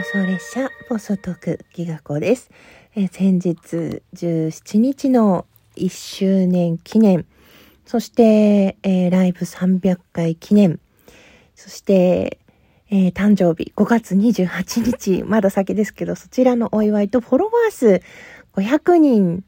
妄想列車放送トークギガ子です。えー先日17日の1周年記念、そして、えーライブ300回記念、そして、えー誕生日5月28日、まだ先ですけど、そちらのお祝いとフォロワー数500人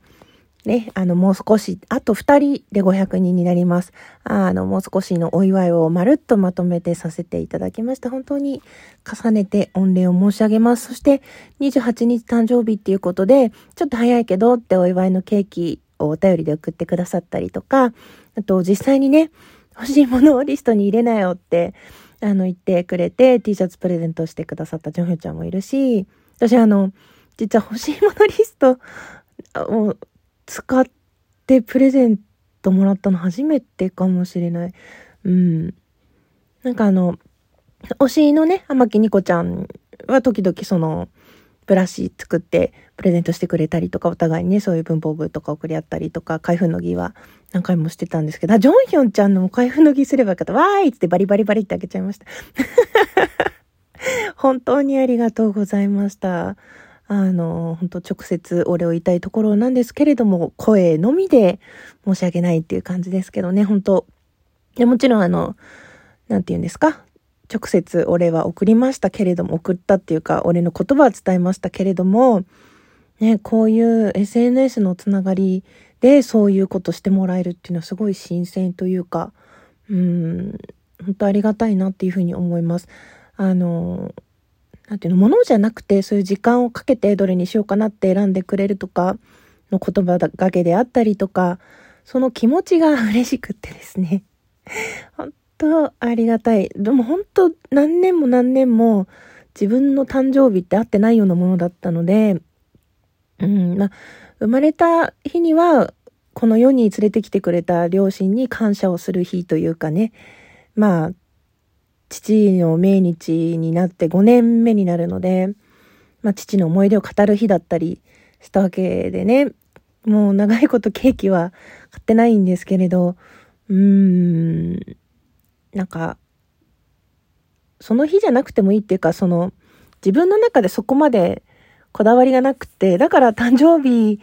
ね、あの、もう少し、あと2人で500人になります。あの、もう少しのお祝いをまるっとまとめてさせていただきました。本当に重ねて御礼を申し上げます。そして、28日誕生日っていうことで、ちょっと早いけどってお祝いのケーキをお便りで送ってくださったりとか、あと、実際にね、欲しいものをリストに入れなよって、あの、言ってくれて、T シャツプレゼントしてくださったジョンヒョちゃんもいるし、私あの、実は欲しいものリストを使ってプレゼントもらったの初めてかもしれない。うん。なんかあの、推しのね、天木ニコちゃんは時々その、ブラシ作ってプレゼントしてくれたりとか、お互いにね、そういう文房具とか送り合ったりとか、開封の儀は何回もしてたんですけど、ジョンヒョンちゃんの開封の儀すればよかった。わーいっつってバリバリバリって開けちゃいました。本当にありがとうございました。あの、本当直接お礼を言いたいところなんですけれども、声のみで申し訳ないっていう感じですけどね、本当でもちろんあの、なんて言うんですか？直接お礼は送りましたけれども、送ったっていうか、俺の言葉は伝えましたけれども、ね、こういう SNS のつながりでそういうことしてもらえるっていうのはすごい新鮮というか、うん、本当ありがたいなっていうふうに思います。あの、なんていうの、ものじゃなくて、そういう時間をかけてどれにしようかなって選んでくれるとか、の言葉がけであったりとか、その気持ちが嬉しくってですね。本当ありがたい。でも本当何年も何年も自分の誕生日って会ってないようなものだったので、うん、まあ、生まれた日には、この世に連れてきてくれた両親に感謝をする日というかね、まあ、父の命日になって5年目になるので、まあ、父の思い出を語る日だったりしたわけでね、もう長いことケーキは買ってないんですけれど、うーん、なんか、その日じゃなくてもいいっていうか、その、自分の中でそこまでこだわりがなくて、だから誕生日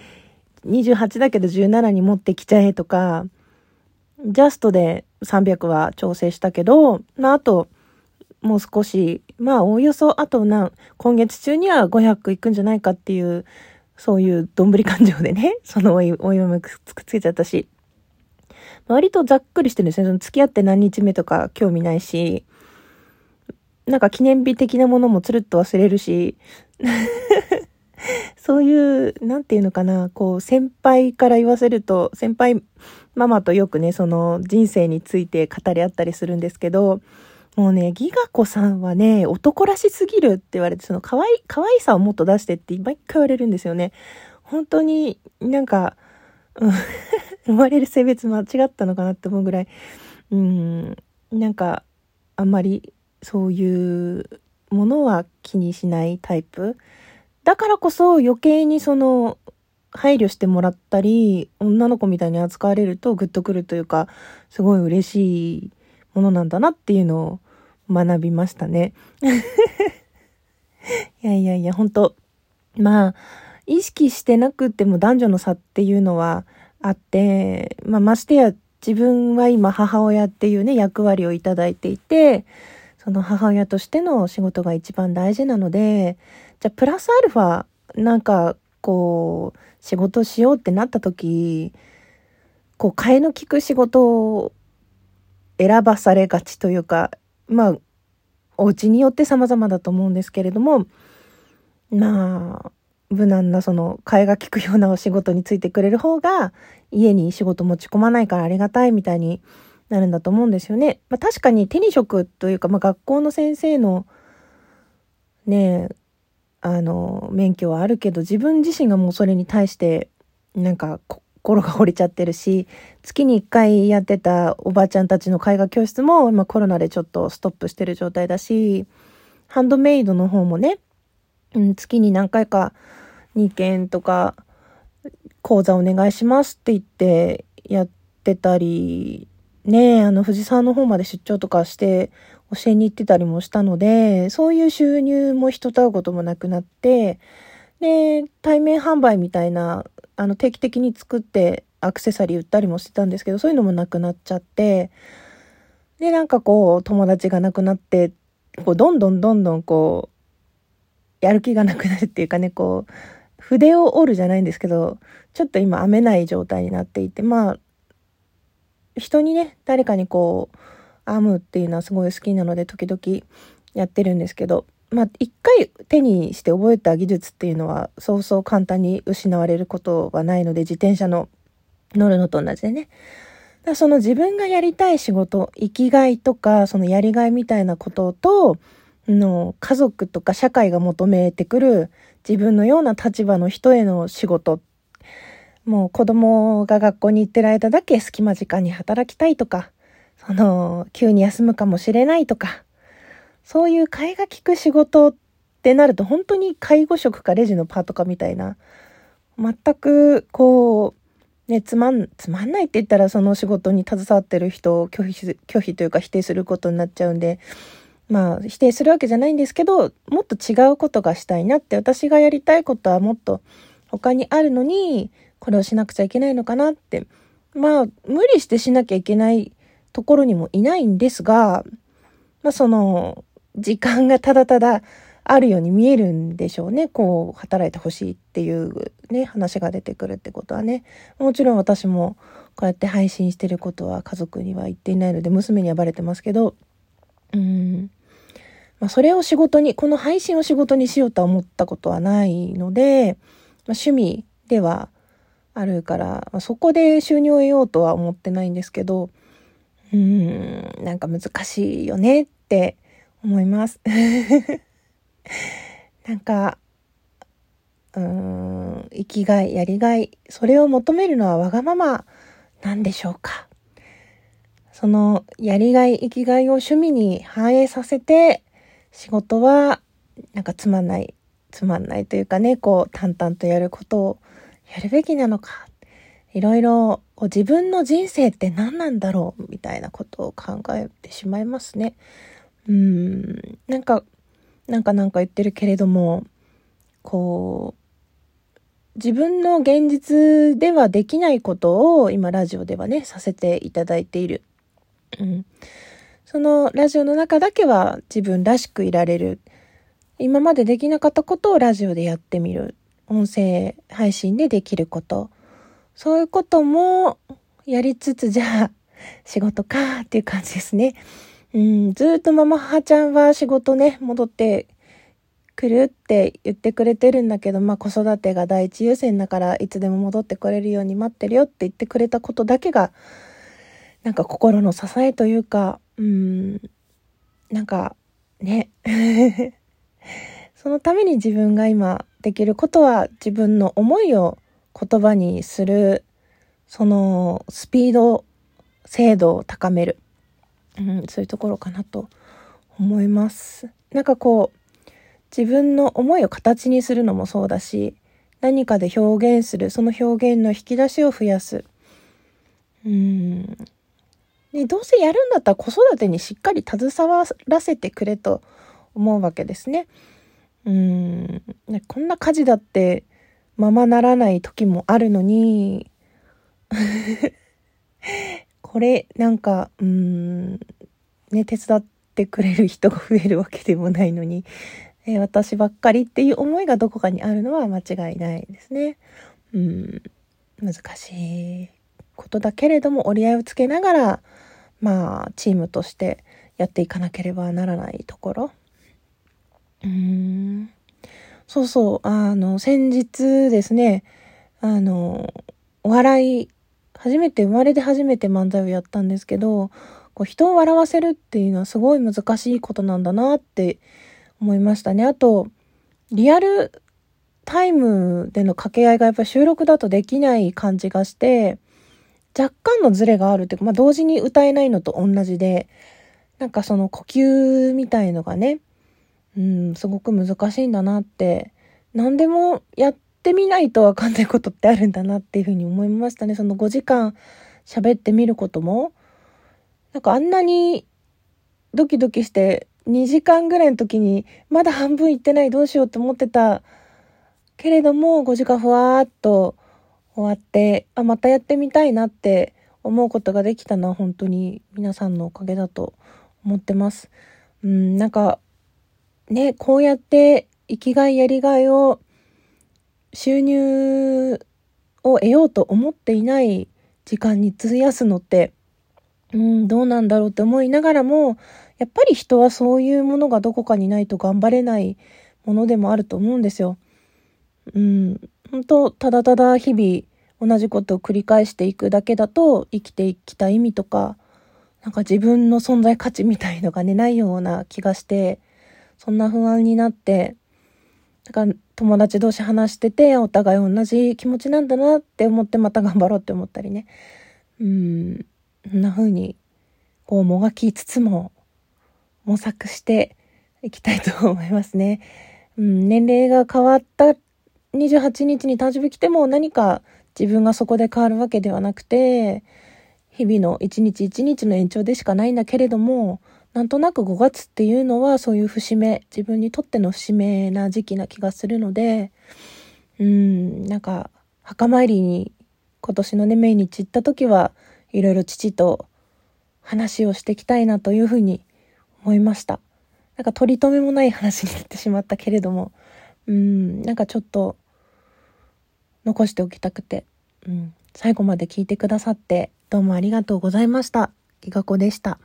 28だけど17に持ってきちゃえとか、ジャストで300は調整したけど、まあ、あと、もう少し、まあ、おおよそ、あとな、今月中には500いくんじゃないかっていう、そういうどんぶり感情でね、そのおい、おいもくっつけちゃったし、割とざっくりしてるんですね。その付き合って何日目とか興味ないし、なんか記念日的なものもつるっと忘れるし、そういう、なんていうのかな、こう、先輩から言わせると、先輩ママとよくね、その人生について語り合ったりするんですけど、もうね、ギガ子さんはね、男らしすぎるって言われて、その可愛い、可愛さをもっと出してって毎回言われるんですよね。本当になんか、うん 生まれる性別間違ったのかなって思うぐらい、うん、なんか、あんまりそういうものは気にしないタイプ。だからこそ余計にその、配慮してもらったり、女の子みたいに扱われるとグッとくるというか、すごい嬉しいものなんだなっていうのを学びましたね。いやいやいや、本当まあ、意識してなくても男女の差っていうのはあって、まあ、ましてや自分は今母親っていうね、役割をいただいていて、その母親としての仕事が一番大事なので、じゃあプラスアルファ、なんか、こう、仕事しようってなった時、こう、替えの利く仕事を選ばされがちというか、まあ、お家によって様々だと思うんですけれども、まあ、無難なその、替えが利くようなお仕事についてくれる方が、家に仕事持ち込まないからありがたいみたいになるんだと思うんですよね。まあ確かに手に職というか、まあ学校の先生の、ね、あの、免許はあるけど、自分自身がもうそれに対して、なんか、心が折れちゃってるし、月に1回やってたおばあちゃんたちの絵画教室も、今コロナでちょっとストップしてる状態だし、ハンドメイドの方もね、うん、月に何回か2件とか、講座お願いしますって言ってやってたりね、あの、藤沢の方まで出張とかして教えに行ってたりもしたので、そういう収入も人と会うこともなくなって、で、対面販売みたいな、あの、定期的に作ってアクセサリー売ったりもしてたんですけど、そういうのもなくなっちゃって、で、なんかこう、友達が亡くなって、こう、どんどんどんどんこう、やる気がなくなるっていうかね、こう、筆を折るじゃないんですけど、ちょっと今編めない状態になっていて、まあ、人にね、誰かにこう、編むっていうのはすごい好きなので、時々やってるんですけど、まあ、一回手にして覚えた技術っていうのは、そうそう簡単に失われることはないので、自転車の乗るのと同じでね。だその自分がやりたい仕事、生きがいとか、そのやりがいみたいなことと、の家族とか社会が求めてくる自分のような立場の人への仕事。もう子供が学校に行ってる間だけ隙間時間に働きたいとか、その、急に休むかもしれないとか、そういう替えが利く仕事ってなると本当に介護職かレジのパートかみたいな、全くこう、ね、つまん、つまんないって言ったらその仕事に携わってる人を拒否、拒否というか否定することになっちゃうんで、まあ否定するわけじゃないんですけど、もっと違うことがしたいなって私がやりたいことはもっと他にあるのに、これをしなくちゃいけないのかなって。まあ無理してしなきゃいけないところにもいないんですが、まあその、時間がただただあるように見えるんでしょうね。こう、働いてほしいっていうね、話が出てくるってことはね。もちろん私もこうやって配信してることは家族には言っていないので、娘にはバレてますけど、うん。まあ、それを仕事に、この配信を仕事にしようとは思ったことはないので、まあ、趣味ではあるから、まあ、そこで収入を得ようとは思ってないんですけど、うん、なんか難しいよねって思います。なんか、うーん、生きがい、やりがい、それを求めるのはわがままなんでしょうか。そのやりがい、生きがいを趣味に反映させて、仕事はなんかつまんない、つまんないというかね、こう淡々とやることをやるべきなのか。いろいろ自分の人生って何なんだろうみたいなことを考えてしまいますね。うん、なんか、なんかなんか言ってるけれども、こう、自分の現実ではできないことを今ラジオではね、させていただいている。うん。そのラジオの中だけは自分らしくいられる。今までできなかったことをラジオでやってみる。音声配信でできること。そういうこともやりつつ、じゃあ仕事かっていう感じですね。うん、ずっとママ母ちゃんは仕事ね、戻ってくるって言ってくれてるんだけど、まあ子育てが第一優先だからいつでも戻ってこれるように待ってるよって言ってくれたことだけが、なんか心の支えというか、うん、なんかね、そのために自分が今できることは自分の思いを言葉にする、そのスピード、精度を高める。うん、そういうところかなと思います。なんかこう、自分の思いを形にするのもそうだし、何かで表現する、その表現の引き出しを増やす。うん。ね、どうせやるんだったら子育てにしっかり携わらせてくれと思うわけですね。うん。ね、こんな家事だってままならない時もあるのに、これ、なんか、うーん、ね、手伝ってくれる人が増えるわけでもないのに、えー、私ばっかりっていう思いがどこかにあるのは間違いないですね。うん、難しいことだけれども折り合いをつけながら、まあ、チームとしてやっていかなければならないところ。うーん。そうそう、あの、先日ですね、あの、お笑い初めて、生まれて初めて漫才をやったんですけど、こう人を笑わせるっていうのはすごい難しいことなんだなって思いましたね。あと、リアルタイムでの掛け合いがやっぱ収録だとできない感じがして、若干のズレがあるっていうか、まあ同時に歌えないのと同じで、なんかその呼吸みたいのがね、うん、すごく難しいんだなって、何でもやってってみないとわかんないことってあるんだなっていうふうに思いましたね。その5時間喋ってみることも、なんかあんなにドキドキして2時間ぐらいの時にまだ半分行ってないどうしようって思ってたけれども5時間ふわーっと終わってあまたやってみたいなって思うことができたのは本当に皆さんのおかげだと思ってます。うん、なんかね、こうやって生きがいやりがいを収入を得ようと思っていない時間に費やすのって、うん、どうなんだろうって思いながらも、やっぱり人はそういうものがどこかにないと頑張れないものでもあると思うんですよ。うん、本当ただただ日々同じことを繰り返していくだけだと生きてきた意味とか、なんか自分の存在価値みたいのがね、ないような気がして、そんな不安になって、だから友達同士話してて、お互い同じ気持ちなんだなって思ってまた頑張ろうって思ったりね。うん、こんな風に、こうもがきつつも模索していきたいと思いますね。うん、年齢が変わった28日に誕生日来ても何か自分がそこで変わるわけではなくて、日々の一日一日の延長でしかないんだけれども、なんとなく5月っていうのはそういう節目、自分にとっての節目な時期な気がするので、うん、なんか、墓参りに今年のね、命日行った時はいろいろ父と話をしていきたいなというふうに思いました。なんか取り留めもない話になってしまったけれども、うん、なんかちょっと残しておきたくて、うん、最後まで聞いてくださってどうもありがとうございました。ギガ子でした。